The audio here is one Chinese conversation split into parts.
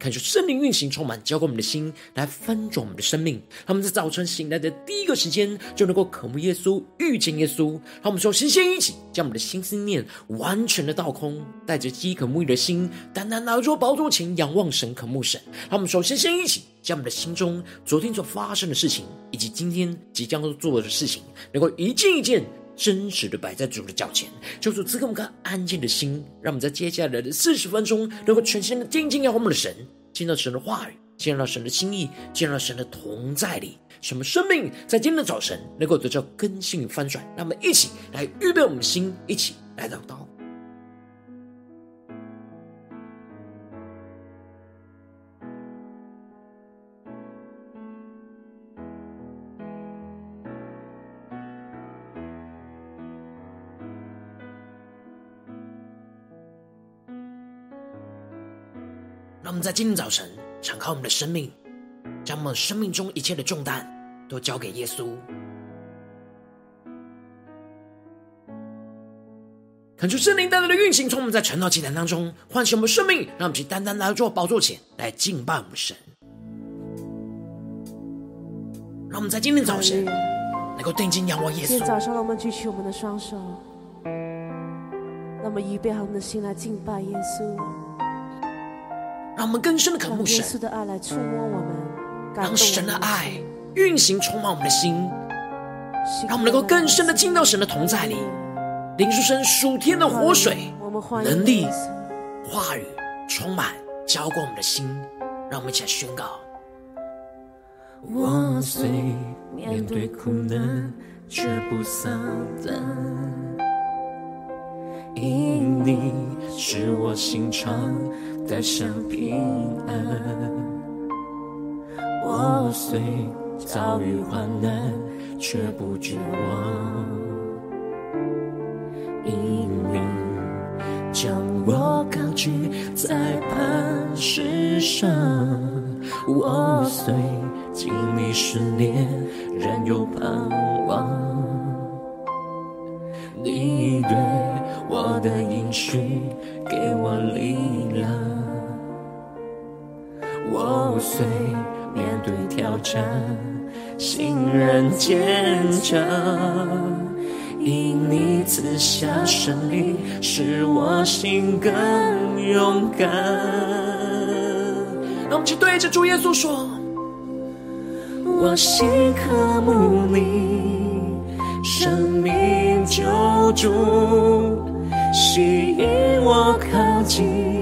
看出生命运行充满，浇灌我们的心，来翻转我们的生命。他们在早晨醒来的第一个时间，就能够渴慕耶稣、遇见耶稣。他们说，先先一起将我们的心思念完全的倒空，带着饥渴沐浴的心，单单来到宝座前仰望神、渴慕神。他们说，先先一起将我们的心中昨天所发生的事情，以及今天即将要做的事情，能够一件一件。真实的摆在主的脚前，求主赐给我们个安静的心，让我们在接下来的四十分钟，能够全心的定睛仰望我们的神，听到神的话语，见到神的心意，见到神的同在里，什么生命在今天的早晨能够得到更新翻转。让我们一起来预备我们的心，一起来祷告。让我们在今天早晨敞开我们的生命，将我们生命中一切的重担都交给耶稣。恳求圣灵带来的运行，从我们在晨祷祈坛当中唤醒我们生命，让我们去单单来做宝座前来敬拜我们神。让我们在今天早晨能够定睛仰望耶稣。今天早上，让我们举起我们的双手，让我们预备好我们的心来敬拜耶稣。让我们更深的渴慕神，让的爱来触摸我们，让神的爱运行充满我们的心，让我们能够更深的进到神的同在里，领受神属天的活水、能力、话语充满浇灌我们的心，让我们一起来宣告：我虽面对苦难，却不丧胆，因你是我心肠。带上平安，我虽遭遇患难，却不绝望，因你将我高举在磐石上。我虽经历试炼，仍有盼望。你对我的应许，给我力量。破碎面对挑战，心仍坚强，因你赐下胜利，使我心更勇敢。让我们去对着主耶稣说：我心渴慕你，生命救主，吸引我靠近。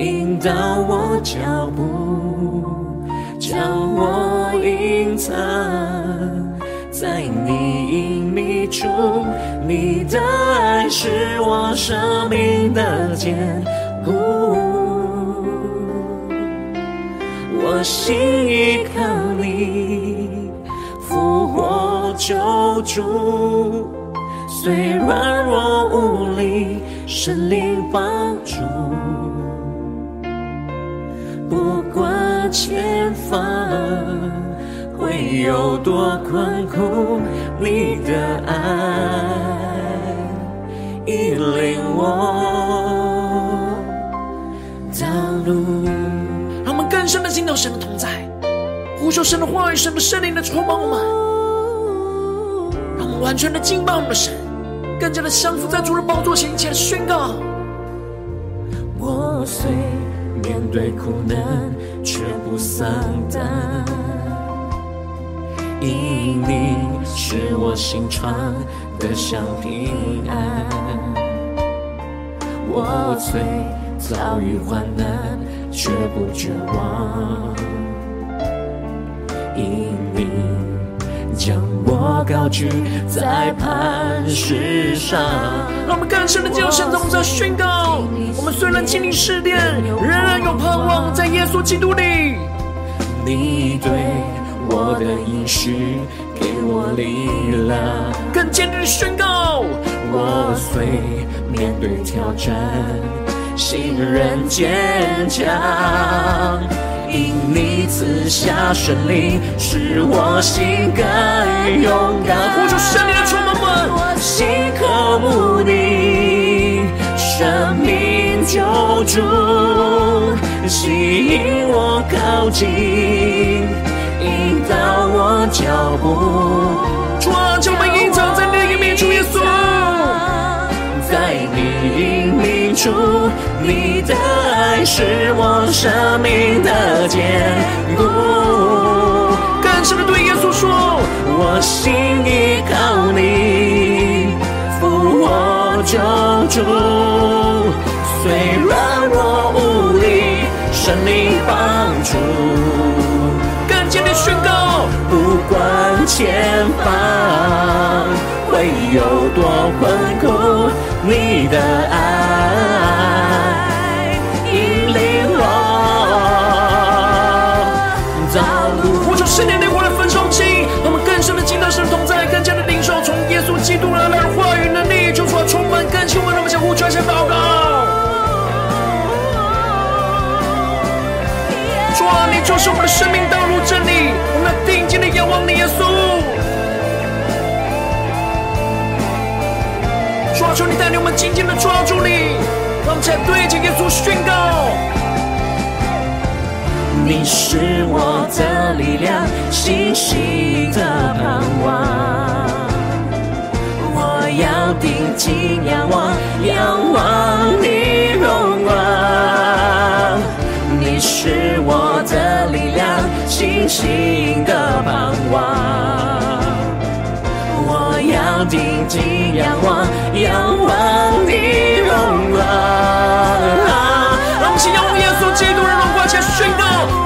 引导我脚步，将我隐藏在你隐秘处。你的爱是我生命的坚固，我心依靠你，复活救主。虽软弱无力，神灵帮助。不管前方会有多困苦，你的爱引领我道路。让我们更深的进到神的同在，呼求神的话语，神的圣灵的充满我们，让我们完全的敬拜我们的神，更加的降服在主的宝座前，一起来宣告。我虽面对苦难，却不丧胆，因你是我心肠的香平安。我虽遭遇患难，却不绝望，因你将我高举在磐石上。让我们更深的进入神中，在宣告。我们虽然经历试炼，仍然有盼望，在耶稣基督里。你对我的应许，给我力量，更坚定的宣告。我虽面对挑战，心仍坚强，因你赐下胜利，使我心更勇敢。呼求圣灵的充满们，我心渴慕你，生命救主，吸引我靠近，引导我脚步。隐秘处，你的爱是我生命的坚固。更深的对耶稣说，我心依靠你，复我救主，虽然我无力，圣灵帮助，更坚定宣告，不管前方会有多困苦，你的爱。圣灵内火的焚烧器，我们更深的敬拜神同在，更加的领受从耶稣基督而来的话语能力，就出来充满更新。我们向呼求，向祷告。主啊，你就是我们的生命道路真理，我们定睛的仰望你，耶稣。主啊，求你带领我们紧紧的抓住你，让我们在对着耶稣宣告。你是我的力量，信心的盼望。我要定睛仰望，仰望你荣光。你是我的力量，信心的盼望。睛仰望，仰望你荣光。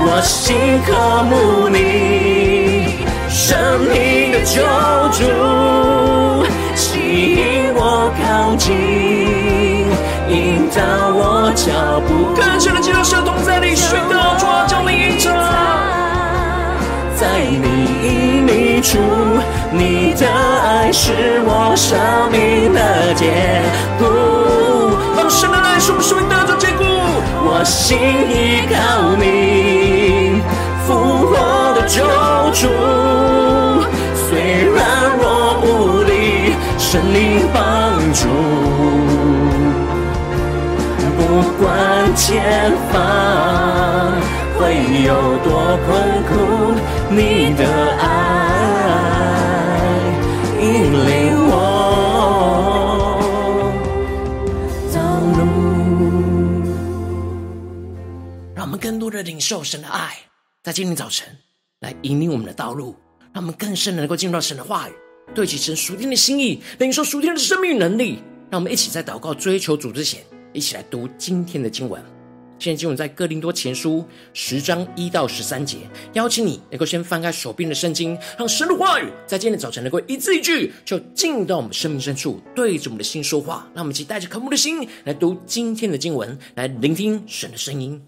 我心渴慕你，生命的救主，吸引我靠近，引导我脚步。更深的进入神同在里，宣告抓住你一在你隐秘处，你的爱是我生命的坚固。让神的爱是我生命得着坚固。我心依靠你，复活的救主，虽然我无力，神灵帮助，不管前方会有多困苦，你的爱更多的领受神的爱，在今天早晨来引领我们的道路，让我们更深的能够进入到神的话语，对齐神属天的心意，领受属天的生命能力。让我们一起在祷告、追求主之前，一起来读今天的经文。现在经文在哥林多前书十章一到十三节。邀请你能够先翻开手边的圣经，让神的话语在今天早晨能够一字一句，就进入到我们生命深处，对着我们的心说话。让我们一起带着渴慕的心来读今天的经文，来聆听神的声音。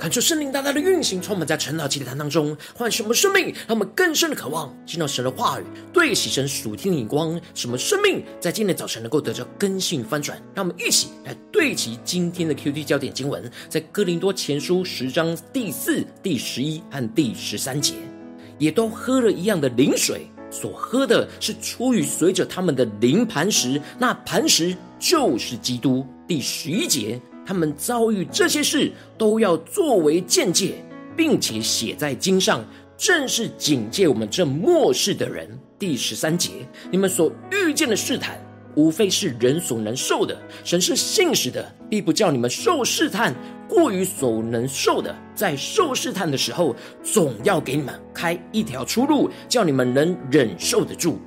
感受圣灵大大的运行，充满在晨祷祭坛当中，唤什么生命，让我们更深的渴望见到神的话语，对齐神属天的眼光，什么生命在今天早晨能够得着更新翻转。让我们一起来对齐今天的 QT 焦点经文，在哥林多前书十章第四、第十一和第十三节，也都喝了一样的灵水，所喝的是出于随着他们的灵磐石，那磐石就是基督。第十一节。他们遭遇这些事，都要作为鉴戒，并且写在经上，正是警戒我们这末世的人。第十三节，你们所遇见的试探，无非是人所能受的。神是信实的，必不叫你们受试探过于所能受的。在受试探的时候，总要给你们开一条出路，叫你们能忍受得住。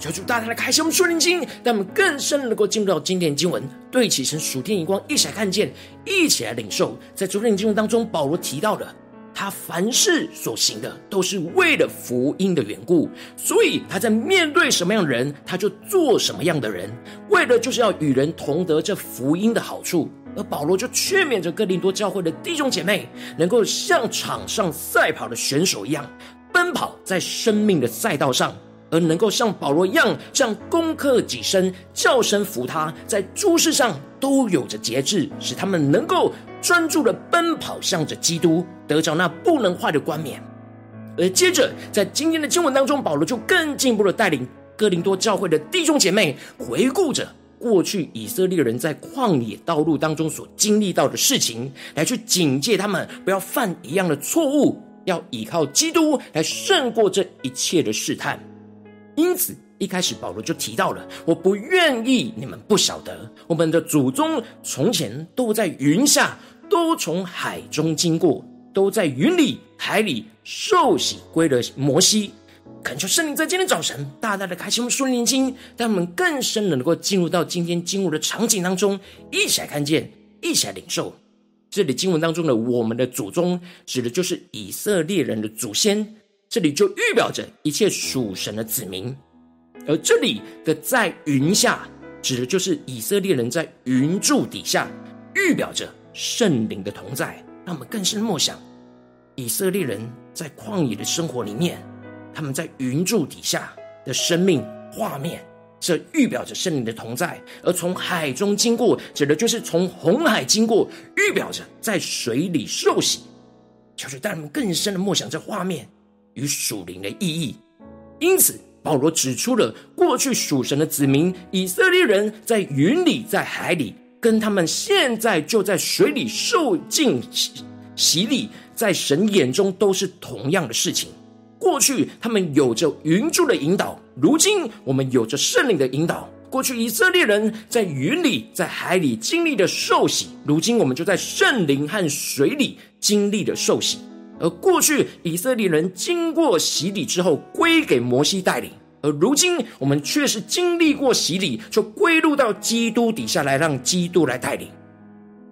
求主大大的开启我们属灵经，让我们更深能够进入到今天的经文，对齐成属天眼光，一起来看见，一起来领受。在昨天经文当中，保罗提到的他凡事所行的都是为了福音的缘故，所以他在面对什么样的人，他就做什么样的人，为了就是要与人同得这福音的好处。而保罗就劝勉着哥林多教会的弟兄姐妹，能够像场上赛跑的选手一样，奔跑在生命的赛道上。而能够像保罗一样，这样攻克己身，叫声服他，在诸事上都有着节制，使他们能够专注的奔跑，向着基督，得着那不能坏的冠冕。而接着，在今天的经文当中，保罗就更进一步的带领哥林多教会的弟兄姐妹，回顾着过去以色列人在旷野道路当中所经历到的事情，来去警戒他们不要犯一样的错误，要依靠基督来胜过这一切的试探。因此，一开始保罗就提到了：“我不愿意你们不晓得，我们的祖宗从前都在云下，都从海中经过，都在云里海里受洗归了摩西。”恳求圣灵在今天早晨大大的开启我们属灵经，让我们更深的能够进入到今天经文的场景当中，一起来看见，一起来领受。这里经文当中的“我们的祖宗”指的就是以色列人的祖先。这里就预表着一切属神的子民，而这里的在云下，指的就是以色列人在云柱底下，预表着圣灵的同在。让我们更深默想，以色列人在旷野的生活里面，他们在云柱底下的生命画面，这预表着圣灵的同在；而从海中经过，指的就是从红海经过，预表着在水里受洗。求主带我们更深的默想这画面。与属灵的意义，因此保罗指出了过去属神的子民以色列人在云里，在海里，跟他们现在就在水里受尽洗礼，在神眼中都是同样的事情。过去他们有着云柱的引导，如今我们有着圣灵的引导。过去以色列人在云里，在海里经历的受洗，如今我们就在圣灵和水里经历的受洗。而过去以色列人经过洗礼之后归给摩西带领，而如今我们却是经历过洗礼，就归入到基督底下来，让基督来带领。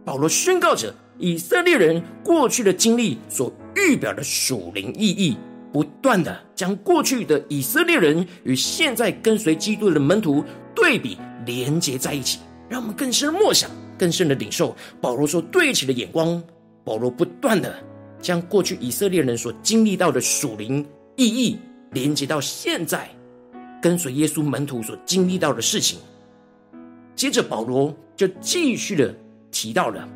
保罗宣告着以色列人过去的经历所预表的属灵意义，不断的将过去的以色列人与现在跟随基督的门徒对比连接在一起，让我们更深的默想、更深的领受保罗所对齐的眼光。保罗不断的。将过去以色列人所经历到的属灵意义连接到现在跟随耶稣门徒所经历到的事情。接着保罗就继续的提到了，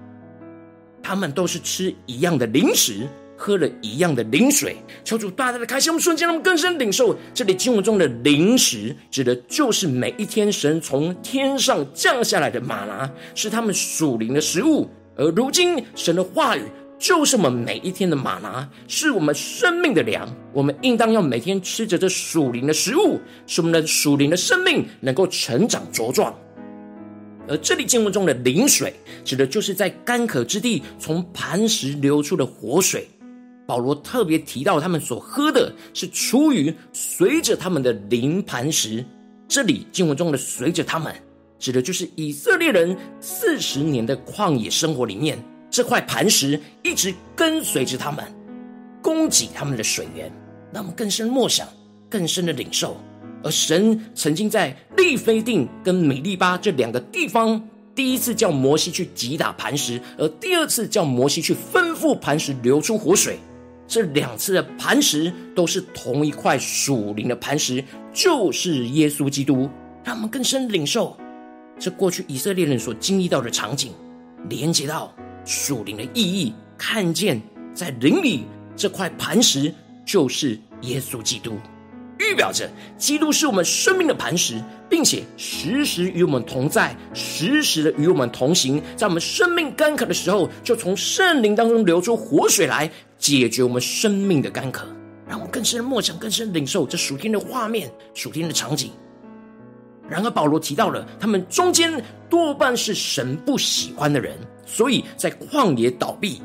他们都是吃一样的零食，喝了一样的灵水。求主大大的开心，我们瞬间让我们更深领受这里经文中的灵食，指的就是每一天神从天上降下来的吗哪，是他们属灵的食物。而如今神的话语。就是我们每一天的吗哪，是我们生命的粮。我们应当要每天吃着这属灵的食物，使我们的属灵的生命能够成长茁壮。而这里经文中的灵水，指的就是在干渴之地从磐石流出的活水。保罗特别提到，他们所喝的是出于随着他们的灵磐石。这里经文中的随着他们，指的就是以色列人四十年的旷野生活里面。这块磐石一直跟随着他们，供给他们的水源，让我们更深默想、更深的领受。而神曾经在利非定跟米利巴这两个地方，第一次叫摩西去击打磐石，而第二次叫摩西去吩咐磐石流出活水。这两次的磐石都是同一块属灵的磐石，就是耶稣基督。让我们更深领受这过去以色列人所经历到的场景，连接到属灵的意义，看见在灵里这块磐石就是耶稣基督。预表着基督是我们生命的磐石，并且时时与我们同在，时时的与我们同行。在我们生命干渴的时候，就从圣灵当中流出活水来，解决我们生命的干渴。让我们更深的默想，更深领受这属天的画面、属天的场景。然而，保罗提到了他们中间多半是神不喜欢的人，所以在旷野倒闭。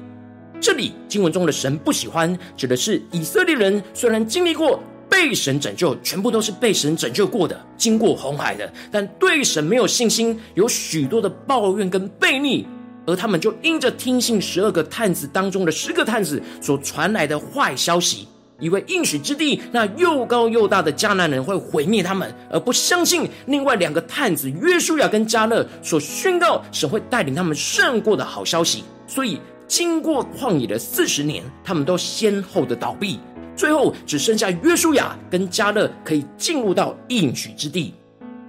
这里经文中的神不喜欢，指的是以色列人虽然经历过。被神拯救，全部都是被神拯救过的，经过红海的，但对神没有信心，有许多的抱怨跟悖逆，而他们就因着听信十二个探子当中的十个探子所传来的坏消息，以为应许之地那又高又大的迦南人会毁灭他们，而不相信另外两个探子约书亚跟迦勒所宣告神会带领他们胜过的好消息，所以经过旷野的四十年，他们都先后的倒闭。最后只剩下约书亚跟迦勒可以进入到应许之地。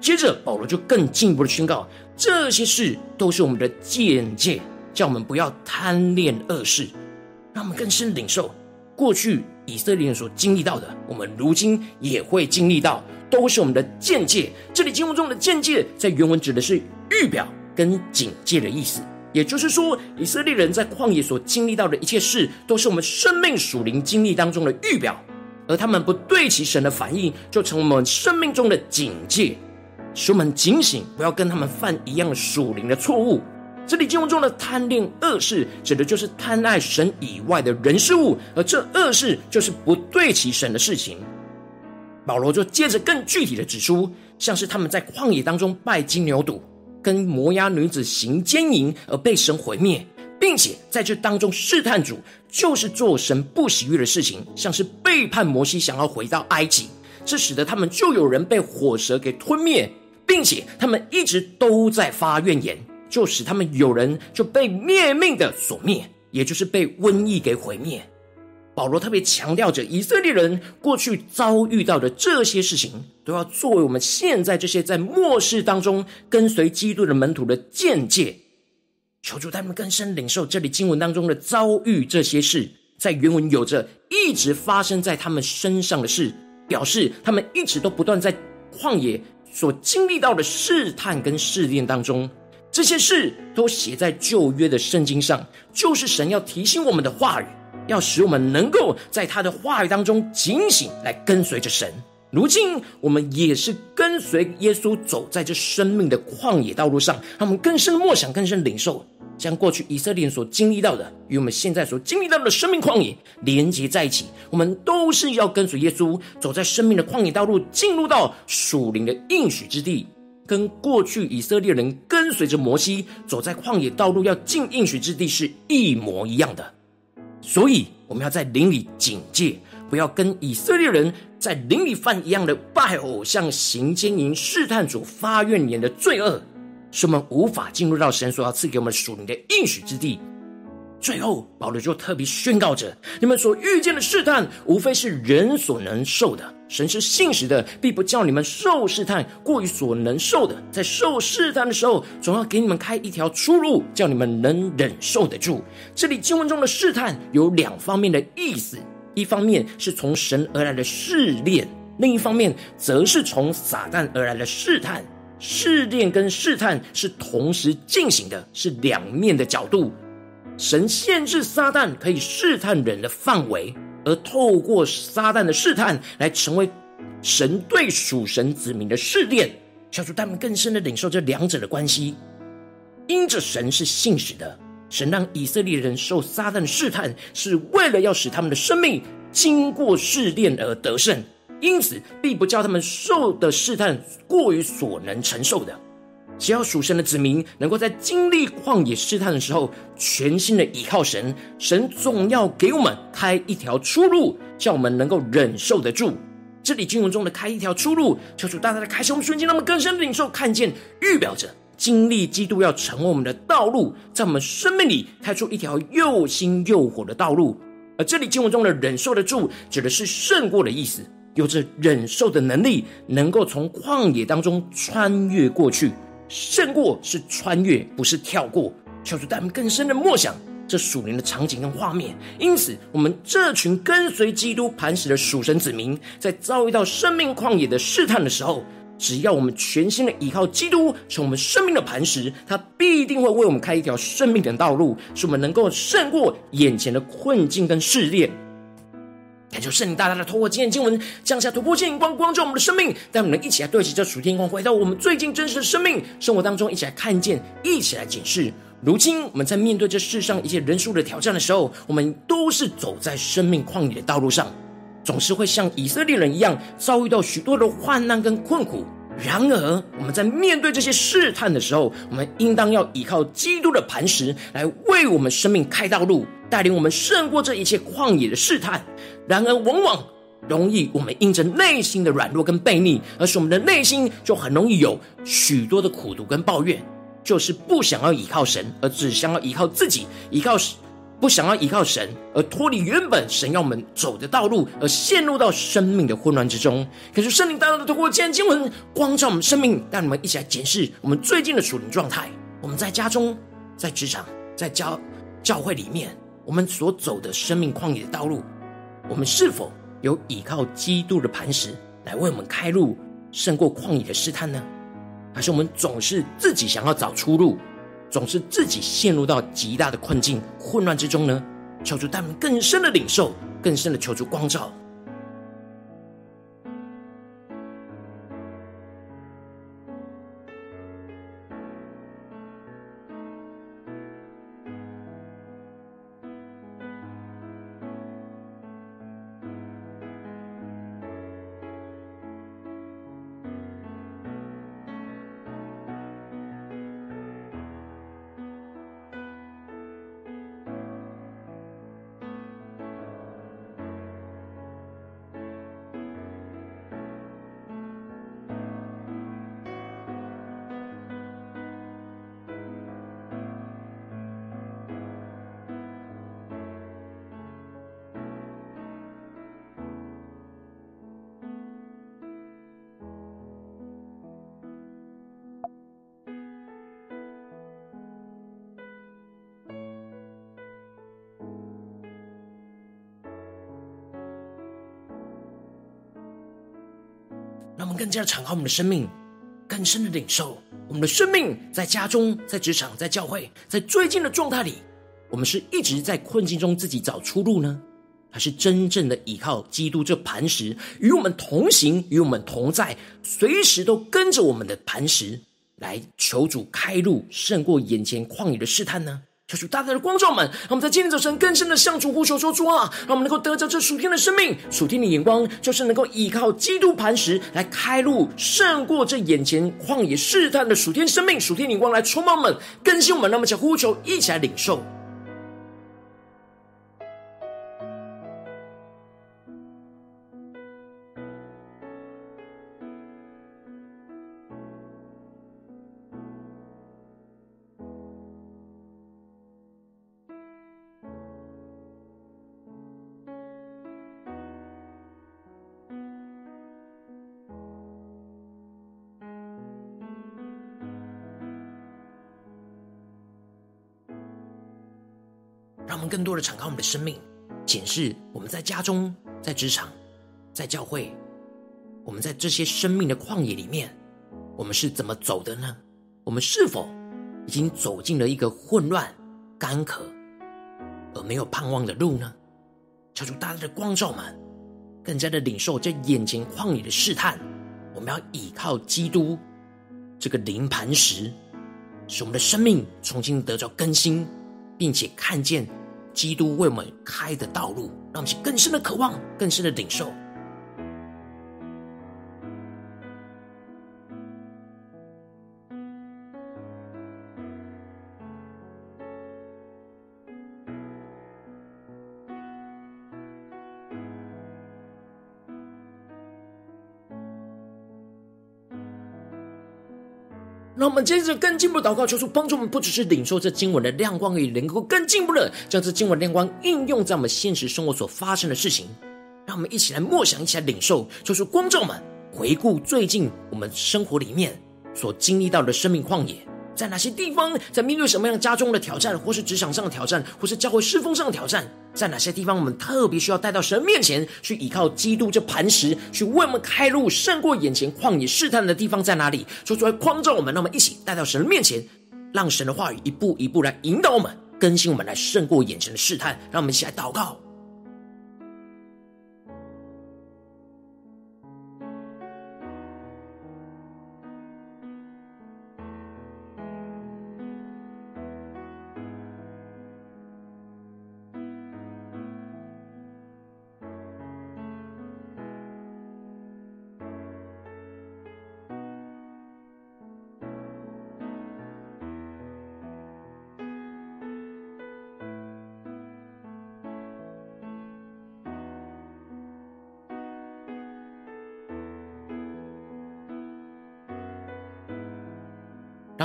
接着保罗就更进一步的宣告，这些事都是我们的鉴戒，叫我们不要贪恋恶事，让我们更深领受过去以色列人所经历到的，我们如今也会经历到，都是我们的鉴戒。这里经文中的鉴戒，在原文指的是预表跟警戒的意思。也就是说，以色列人在旷野所经历到的一切事，都是我们生命属灵经历当中的预表，而他们不对其神的反应，就成为我们生命中的警戒，使我们警醒，不要跟他们犯一样属灵的错误。这里经文中的贪恋恶事，指的就是贪爱神以外的人事物，而这恶事就是不对其神的事情。保罗就接着更具体的指出，像是他们在旷野当中拜金牛犊。跟摩押女子行奸淫而被神毁灭，并且在这当中试探主，就是做神不喜悦的事情，像是背叛摩西，想要回到埃及，这使得他们就有人被火蛇给吞灭，并且他们一直都在发怨言，就使他们有人就被灭命的所灭，也就是被瘟疫给毁灭。保罗特别强调着，以色列人过去遭遇到的这些事情，都要作为我们现在这些在末世当中跟随基督的门徒的鉴戒。求主他们更深领受这里经文当中的遭遇这些事，在原文有着一直发生在他们身上的事，表示他们一直都不断在旷野所经历到的试探跟试炼当中。这些事都写在旧约的圣经上，就是神要提醒我们的话语。要使我们能够在他的话语当中警醒，来跟随着神。如今我们也是跟随耶稣走在这生命的旷野道路上，让我们更深的默想、更深领受，将过去以色列人所经历到的，与我们现在所经历到的生命旷野连接在一起。我们都是要跟随耶稣走在生命的旷野道路，进入到属灵的应许之地，跟过去以色列人跟随着摩西走在旷野道路要进应许之地是一模一样的。所以，我们要在灵里警戒，不要跟以色列人在灵里犯一样的拜偶像、行奸淫、试探主、发怨言的罪恶，使我们无法进入到神所要赐给我们属灵的应许之地。最后，保罗就特别宣告着：你们所遇见的试探，无非是人所能受的。神是信实的，必不叫你们受试探过于所能受的。在受试探的时候，总要给你们开一条出路，叫你们能忍受得住。这里经文中的试探有两方面的意思：一方面是从神而来的试炼，另一方面则是从撒旦而来的试探。试炼跟试探是同时进行的，是两面的角度。神限制撒旦可以试探人的范围，而透过撒旦的试探来成为神对属神子民的试炼，叫出他们更深的领受这两者的关系。因着神是信实的，神让以色列人受撒旦试探，是为了要使他们的生命经过试炼而得胜，因此并不叫他们受的试探过于所能承受的。只要属神的子民能够在经历旷野试探的时候，全心的倚靠神，神总要给我们开一条出路，叫我们能够忍受得住。这里经文中的开一条出路，求主大大的开启我们瞬间，让我们更深的领受、看见，预表着经历基督要成为我们的道路，在我们生命里开出一条又新又火的道路。而这里经文中的忍受得住，指的是胜过的意思，有着忍受的能力，能够从旷野当中穿越过去。胜过是穿越，不是跳过。求主带我们更深的默想这属灵的场景跟画面。因此，我们这群跟随基督磐石的属神子民，在遭遇到生命旷野的试探的时候，只要我们全心的依靠基督，成我们生命的磐石，他必定会为我们开一条生命的道路，使我们能够胜过眼前的困境跟试炼。感谢圣灵大大的透过今天经文降下突破性光，光照我们的生命，带我们一起来对齐这属天光，回到我们最近真实的生命生活当中，一起来看见，一起来检视。如今我们在面对这世上一些人数的挑战的时候，我们都是走在生命旷野的道路上，总是会像以色列人一样遭遇到许多的患难跟困苦。然而，我们在面对这些试探的时候，我们应当要依靠基督的磐石来为我们生命开道路，带领我们胜过这一切旷野的试探。然而，往往容易我们因着内心的软弱跟悖逆，而使我们的内心就很容易有许多的苦毒跟抱怨。就是不想要依靠神，而只想要依靠自己，依靠不想要依靠神，而脱离原本神要我们走的道路，而陷入到生命的混乱之中。可是圣灵大大的透过今天经文光照我们生命，带你们一起来检视我们最近的属灵状态。我们在家中、在职场、在教教会里面，我们所走的生命旷野的道路，我们是否有依靠基督的磐石来为我们开路，胜过旷野的试探呢？还是我们总是自己想要找出路，总是自己陷入到极大的困境、混乱之中呢？求主带我们更深的领受，更深的求助光照。让我们更加敞开我们的生命，更深的领受我们的生命，在家中、在职场、在教会，在最近的状态里，我们是一直在困境中自己找出路呢，还是真正的依靠基督这磐石与我们同行、与我们同在，随时都跟着我们的磐石来求主开路，胜过眼前旷野的试探呢？求主大大的光照们，让我们在今天早晨更深的向主呼求说：主啊，让我们能够得着这属天的生命、属天的眼光，就是能够依靠基督磐石来开路，胜过这眼前旷野试探的属天生命、属天眼光来充满我们、更新我们。那么，将呼求一起来领受。更多的敞开我们的生命，检视我们在家中、在职场、在教会，我们在这些生命的旷野里面，我们是怎么走的呢？我们是否已经走进了一个混乱、干渴而没有盼望的路呢？求主大大的光照们，更加的领受这眼前旷野的试探。我们要依靠基督这个灵磐石，使我们的生命重新得着更新，并且看见。基督为我们开的道路，让我们更深的渴望，更深的领受。我们接着更进一步祷告，求主帮助我们，不只是领受这经文的亮光而已，能够更进一步的将这经文亮光应用在我们现实生活所发生的事情。让我们一起来默想，一起来领受，求主光照们回顾最近我们生活里面所经历到的生命旷野。在哪些地方，在面对什么样家中的挑战，或是职场上的挑战，或是教会侍奉上的挑战，在哪些地方，我们特别需要带到神面前去依靠基督这磐石，去为我们开路，胜过眼前旷野试探的地方在哪里？说出来光照我们，让我们一起带到神的面前，让神的话语一步一步来引导我们，更新我们，来胜过眼前的试探。让我们一起来祷告。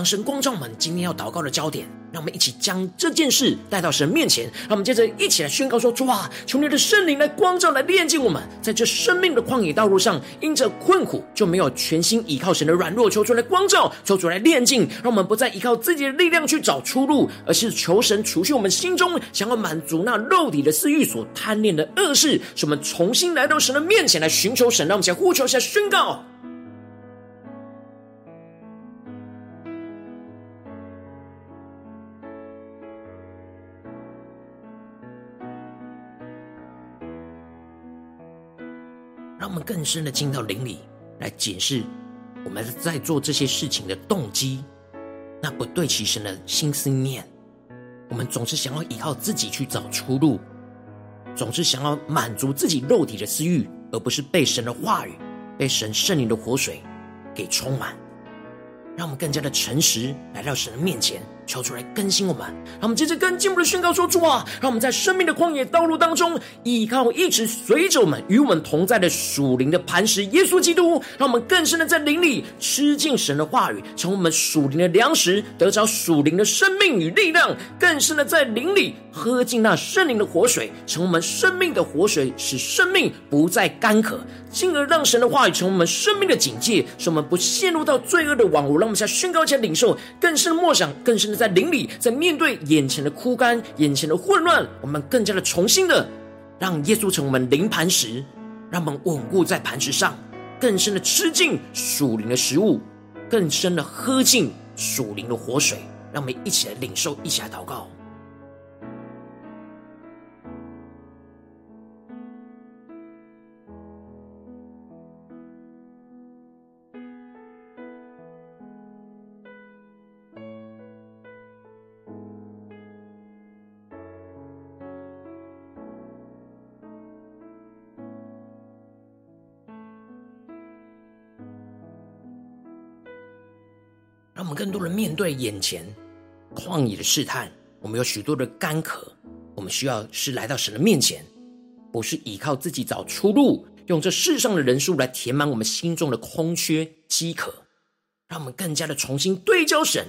神光照我们今天要祷告的焦点，让我们一起将这件事带到神面前。让我们接着一起来宣告说：主啊，求你的圣灵来光照、来炼净我们，在这生命的旷野道路上，因着困苦就没有全心依靠神的软弱，求主来光照，求主来炼净，让我们不再依靠自己的力量去找出路，而是求神除去我们心中想要满足那肉体的私欲所贪恋的恶事，使我们重新来到神的面前来寻求神。让我们先呼求一下宣告。更深的进到灵里来检视我们在做这些事情的动机，那不对齐神的心思念。我们总是想要依靠自己去找出路，总是想要满足自己肉体的私欲，而不是被神的话语、被神圣灵的活水给充满。让我们更加的诚实来到神的面前。求出来更新我们，让我们接着更进一步的宣告说：主啊，让我们在生命的旷野道路当中，依靠一直随着我们、与我们同在的属灵的磐石耶稣基督，让我们更深的在灵里吃进神的话语，成为我们属灵的粮食，得着属灵的生命与力量；更深的在灵里喝进那圣灵的活水，成为我们生命的活水，使生命不再干渴，进而让神的话语成为我们生命的警戒，使我们不陷入到罪恶的网络。让我们在宣告，下领受更深的默想，更深在灵里，在面对眼前的枯干、眼前的混乱，我们更加的重新的让耶稣成为我们灵磐石，让我们稳固在磐石上，更深的吃进属灵的食物，更深的喝进属灵的活水。让我们一起来领受，一起来祷告。让我们更多人面对眼前旷野的试探，我们有许多的干渴，我们需要是来到神的面前，不是依靠自己找出路，用这世上的人数来填满我们心中的空缺饥渴。让我们更加的重新对焦神，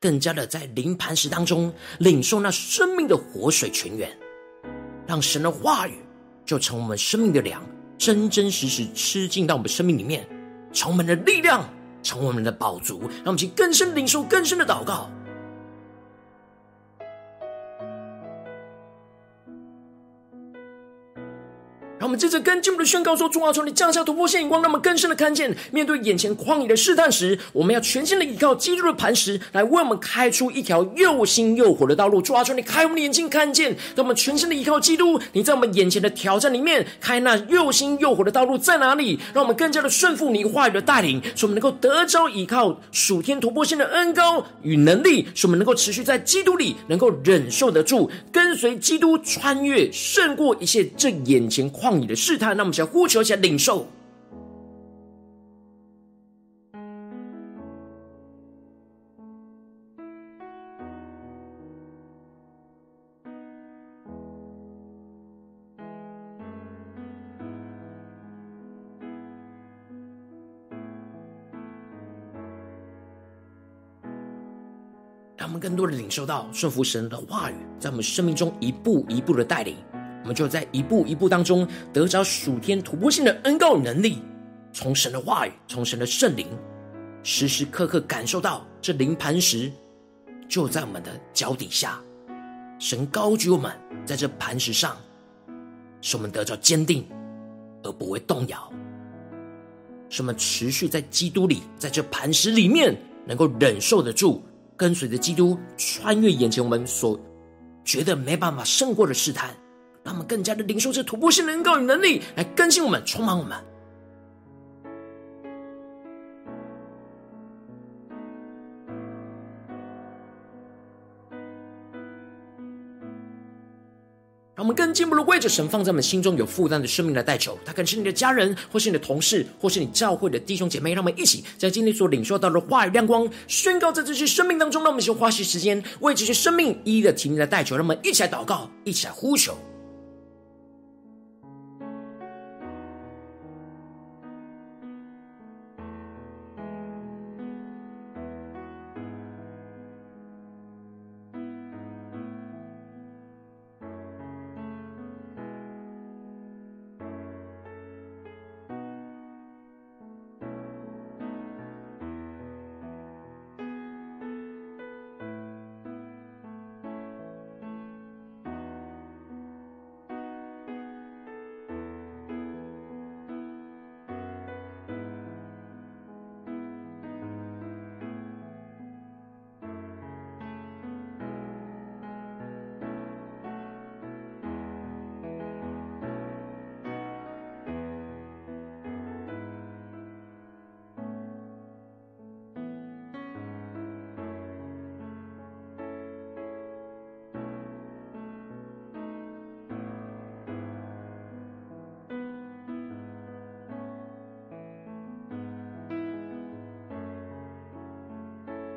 更加的在灵磐石当中领受那生命的活水泉源，让神的话语就成我们生命的粮，真真实实吃进到我们生命里面，充满了力量。成为我们的宝足，让我们去更深领受更深的祷告。我们接着跟进我们的宣告说：“主啊，求你降下突破性眼光，让我们更深的看见，面对眼前旷野的试探时，我们要全心的依靠基督的磐石，来为我们开出一条又新又活的道路。主啊，求你开我们的眼睛，看见，让我们全心的依靠基督。你在我们眼前的挑战里面，开那又新又活的道路在哪里？让我们更加的顺服你话语的带领，使我们能够得着依靠属天突破性的恩膏与能力，使我们能够持续在基督里，能够忍受得住，跟随基督穿越，胜过一切这眼前旷。你的试探，那我们想呼求，想领受。让我们更多的领受到顺服神的话语，在我们生命中一步一步的带领，我们就在一步一步当中得着属天突破性的恩膏与能力，从神的话语，从神的圣灵，时时刻刻感受到这灵磐石就在我们的脚底下，神高举我们在这磐石上，使我们得着坚定而不会动摇，使我们持续在基督里，在这磐石里面能够忍受得住。跟随着基督，穿越眼前我们所觉得没办法胜过的试探，让我们更加的领受这突破性的恩膏与能力，来更新我们，充满我们。让我们更进一步的为着神放在我们心中有负担的生命来代求，他可能是你的家人，或是你的同事，或是你教会的弟兄姐妹。让我们一起将今天所领受到的话语亮光宣告在这些生命当中。让我们先花些时间为这些生命一一的提名来代求。让我们一起来祷告，一起来呼求。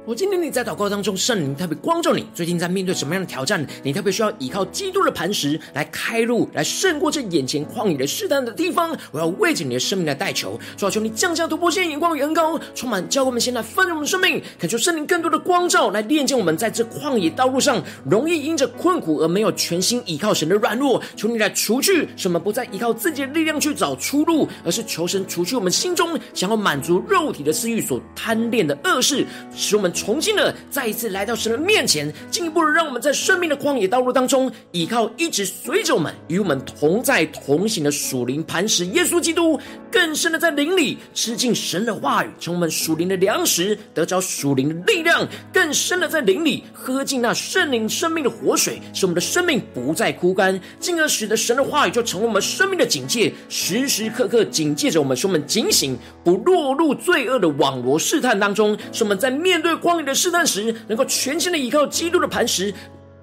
我今天你在祷告当中，圣灵特别光照你。最近在面对什么样的挑战？你特别需要依靠基督的磐石来开路，来胜过这眼前旷野的试探的地方。我要为着你的生命来代求，主啊，求你降下突破性眼光与恩膏，充满教会我们现在丰盛的生命，恳求圣灵更多的光照，来炼净我们在这旷野道路上容易因着困苦而没有全心依靠神的软弱。求你来除去什么不再依靠自己的力量去找出路，而是求神除去我们心中想要满足肉体的私欲所贪恋的恶事，使我们。重新的再一次来到神的面前，进一步的让我们在生命的旷野道路当中，依靠一直随着我们、与我们同在同行的属灵磐石耶稣基督，更深的在灵里吃进神的话语，从我们属灵的粮食得着属灵的力量，更深的在灵里喝进那圣灵生命的活水，使我们的生命不再枯干，进而使得神的话语就成为我们生命的警戒，时时刻刻警戒着我们，使我们警醒，不落入罪恶的网罗试探当中，使我们在面对光。的试探时，能够全心的依靠基督的磐石，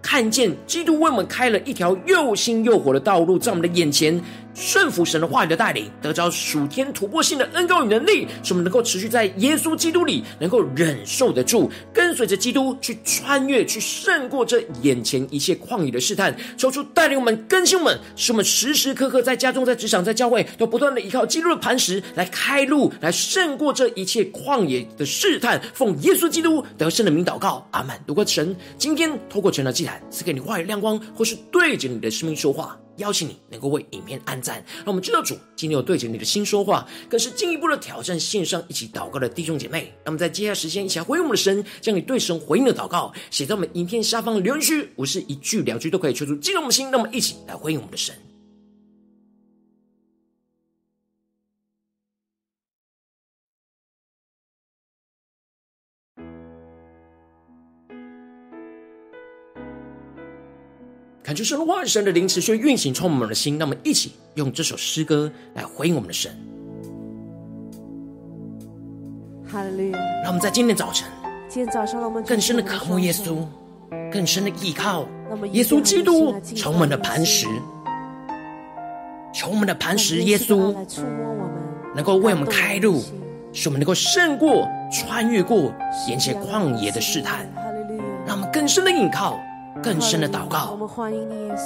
看见基督为我们开了一条又新又活的道路，在我们的眼前。顺服神的话语的带领，得着属天突破性的恩膏与能力，使我们能够持续在耶稣基督里，能够忍受得住，跟随着基督去穿越，去胜过这眼前一切旷野的试探。求主带领我们，更新我们，使我们时时刻刻在家中、在职场、在教会，都不断的依靠基督的磐石来开路，来胜过这一切旷野的试探。奉耶稣基督得胜的名祷告，阿门。如果神今天透过晨祷祭坛赐给你话语亮光，或是对着你的生命说话。邀请你能够为影片按赞，让我们知道主今天有对着你的心说话，更是进一步的挑战线上一起祷告的弟兄姐妹。那么在接下来时间，一起来回应我们的神，将你对神回应的祷告写在我们影片下方的留言区，不是一句两句都可以求助激动我们的心。那么一起来回应我们的神。感觉神的话语，神的灵持续运行，充满我们的心。让我们一起用这首诗歌来回应我们的神。哈利路亚！让我们在今天早晨，今天早上我们更深的渴慕耶稣，更深的依靠耶稣基督，成我们的磐石，求我们的磐石耶稣能够为我们开路，使我们能够胜过、穿越过眼前旷野的试探。让我们更深的依靠。更深的祷告，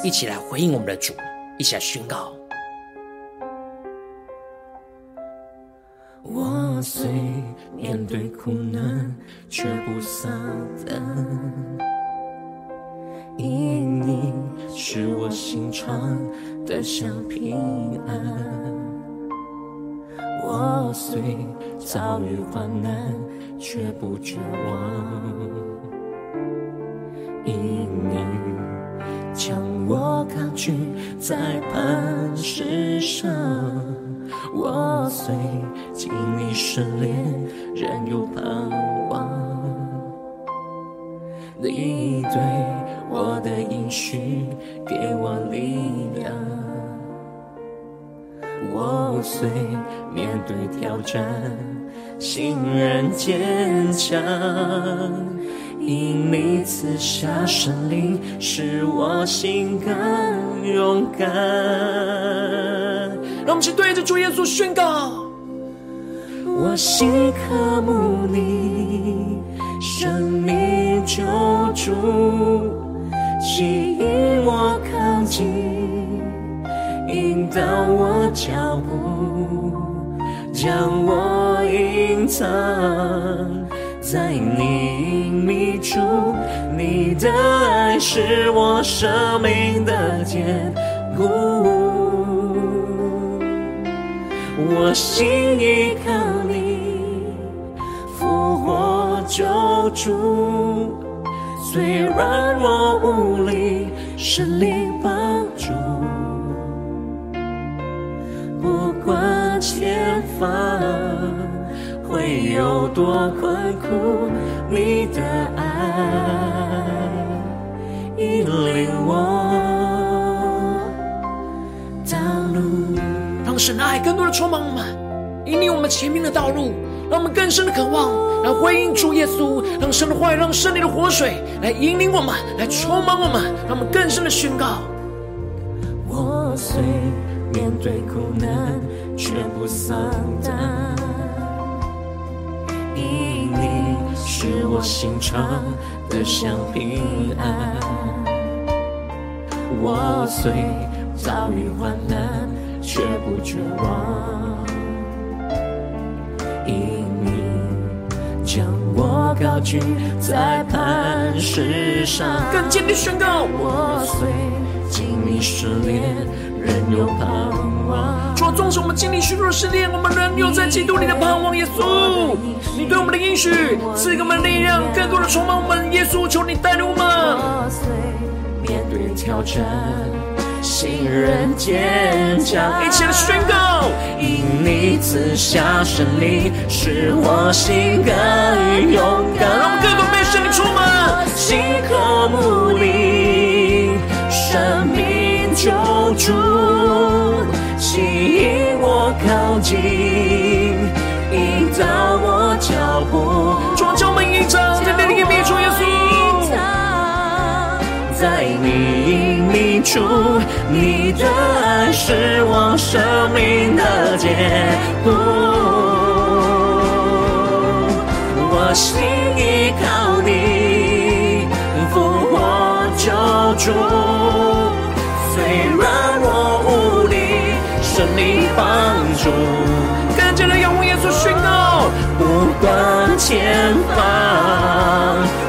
一起来回应我们的主，一起来宣告。我虽面对苦难，却不丧胆，因你是我心常得享平安。我虽遭遇患难，却不绝望，因你将我高举在磐石上。我虽经历试炼，仍有盼望。你对我的应许，给我力量。我虽面对挑战，心仍坚强，因你赐下圣灵，使我心更勇敢。让我们去对着主耶稣宣告：我心渴慕你，生命救主，吸引我靠近。引导我脚步，将我隐藏在你隐秘处。你的爱是我生命的坚固，我心依靠你，复活救主。虽然我无力，神灵帮助。不管前方会有多困苦，你的爱引领我道路。让神的爱更多的充满我们，引领我们前面的道路，让我们更深的渴望，来回应主耶稣，让神的话语，让圣灵的活水来引领我们，来充满我们，让我们更深的宣告。我虽面对苦难，却不丧胆，因你使我心常得享平安。我虽遭遇患难，却不绝望，因你将我高举在磐石上。更坚定宣告：我虽经历试炼。仍有盼望。主，纵使我们经历许多的试炼，我们仍有在基督里的盼望。耶稣，你对我们的应许赐给我们力量，更多的充满我们。耶稣，求你带领我们。面对挑战，心仍坚强。一起来宣告：因你赐下圣灵，使我心更勇敢。让我们更多被圣灵充满，心渴慕你，生命。救主，吸引我靠近，引导我脚步。主将我们隐藏在你的隐秘处，耶稣。在你隐秘处，你的爱是我生命的坚固。我心依靠你，复活救主。圣不管前方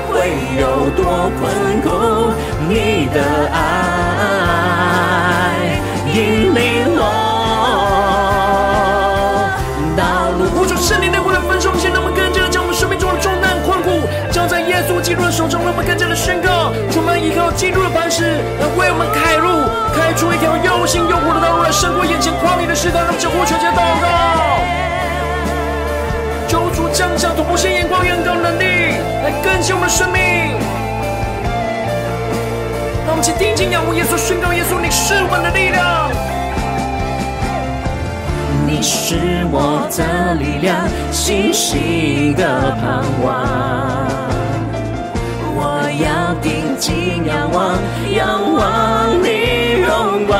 会有多困苦，你的爱引领我道路。呼求圣灵内火的焚烧，现在我们更加的将我们生命中的重担困苦交在耶稣基督的手中，让我们更加的宣告，充满依靠基督的磐石，来为我们开路。开出一条又新又活的道路来胜过眼前旷野的试探，让我们将呼求前祷告，降下突破性眼光、眼高能力来更新我们的生命。让我们请定睛仰望耶稣，宣告耶稣，你是我的力量，你是我的力量，信心的盼望。我要定睛仰望，仰望你荣光。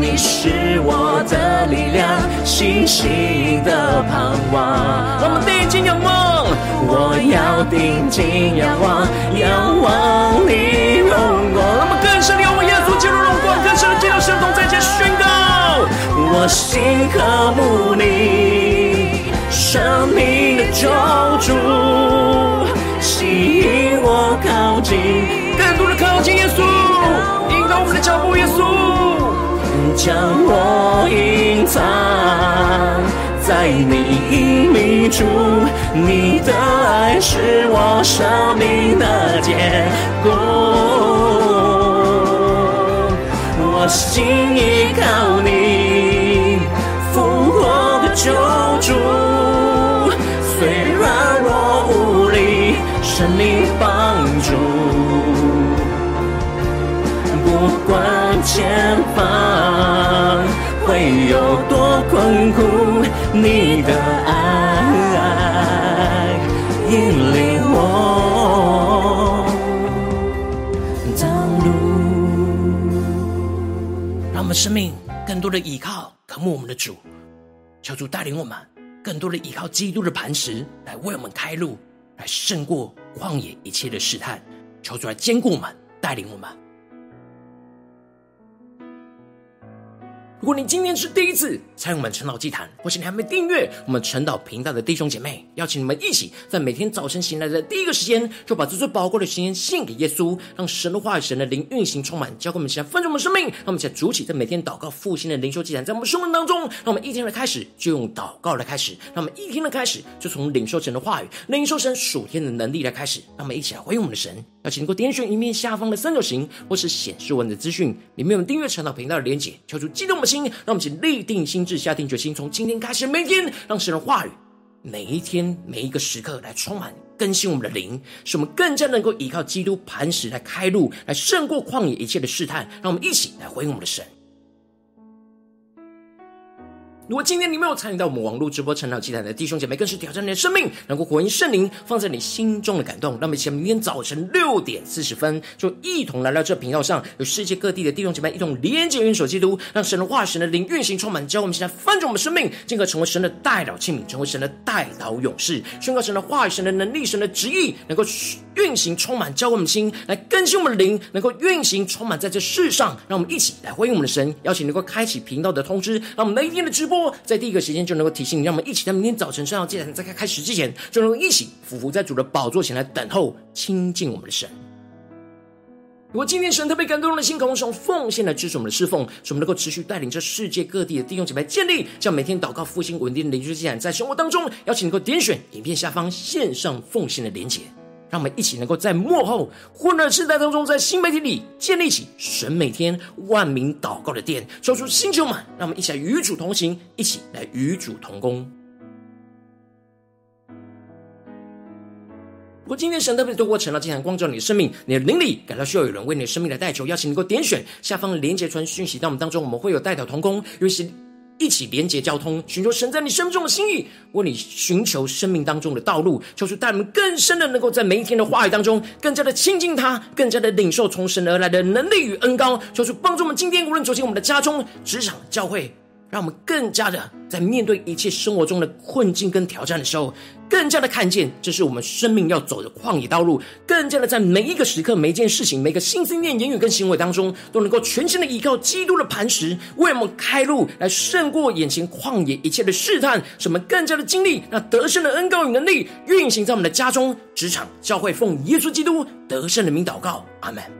你是我的力量，星星的盼望。我们定睛仰望，我要定睛仰望，仰望你荣光。我们更深的仰望耶稣基督荣光，更深的进入圣同，在这宣告，我心渴慕你。生命的救主，吸引我靠近，更多的靠近将我隐藏在你隐秘处，你的爱是我生命的结果。我心依靠你，复活的救主，虽然我无力，神灵帮不管前方会有多困苦，你的爱引领我。让我们生命更多的依靠，渴慕我们的主，求主带领我们更多的依靠基督的磐石，来为我们开路，来胜过旷野一切的试探。求主来坚固我们，带领我们。如果你今天是第一次参与我们晨祷祭坛，或是你还没订阅我们晨祷频道的弟兄姐妹，邀请你们一起在每天早晨醒来的第一个时间，就把这最宝贵的时间献给耶稣，让神的话语、神的灵运行充满，交给我们，现在分盛我们生命。让我们一起来主起在每天祷告复兴的灵修祭坛，在我们生命当中，让我们一天的开始就用祷告来开始，让我们一天的开始就从领受神的话语、领受神属天的能力来开始。让我们一起来回应我们的神。要请能够点选影片下方的三角形，或是显示文的资讯里面有订阅陈祷频道的连结，求出激动的心，让我们请立定心智，下定决心，从今天开始每天，让神的话语每一天每一个时刻来充满更新我们的灵，使我们更加能够依靠基督磐石来开路，来胜过旷野一切的试探。让我们一起来回应我们的神。如果今天你没有参与到我们网络直播晨祷祭坛的弟兄姐妹，更是挑战你的生命，能够回应圣灵放在你心中的感动。那么，请明天早晨六点四十分，就一同来到这频道上，有世界各地的弟兄姐妹一同连接、元首基督，让神的话、神的灵运行充满，教我们现在翻转我们生命，进而成为神的代祷器皿，成为神的代祷勇士，宣告神的话语、神的能力、神的旨意，能够运行充满，教我们心来更新我们的灵，能够运行充满在这世上。让我们一起来回应我们的神，邀请能够开启频道的通知，让我们每一天的直播。在第一个时间就能够提醒你，让我们一起在明天早晨上祭坛在开开始之前，就能够一起俯伏在主的宝座前来等候亲近我们的神。如果今天神特别感动的心，渴望用奉献来支持我们的侍奉，使我们能够持续带领着世界各地的弟兄姐妹建立这样每天祷告复兴稳定的灵修祭坛，在生活当中，邀请能够点选影片下方线上奉献的连结。让我们一起能够在幕后混乱时代当中，在新媒体里建立起神每天万名祷告的殿，说出星球们，让我们一起来与主同行，一起来与主同工。如果今天神特别透过晨祷祭坛光照你的生命，你的灵里感到需要有人为你的生命来代求，邀请能够点选下方的连结传讯息到我们当中，我们会有代祷同工，尤其是。一起连接交通，寻求神在你生命中的心意，为你寻求生命当中的道路，求主带我们更深的，能够在每一天的话语当中，更加的亲近他，更加的领受从神而来的能力与恩高，求主帮助我们今天无论走进我们的家中、职场、教会。让我们更加的在面对一切生活中的困境跟挑战的时候，更加的看见这是我们生命要走的旷野道路，更加的在每一个时刻、每一件事情、每个心思念、言语跟行为当中，都能够全心的依靠基督的磐石，为我们开路，来胜过眼前旷野一切的试探，使我们更加的经历那得胜的恩膏与能力，运行在我们的家中、职场、教会，奉耶稣基督得胜的名祷告，阿门。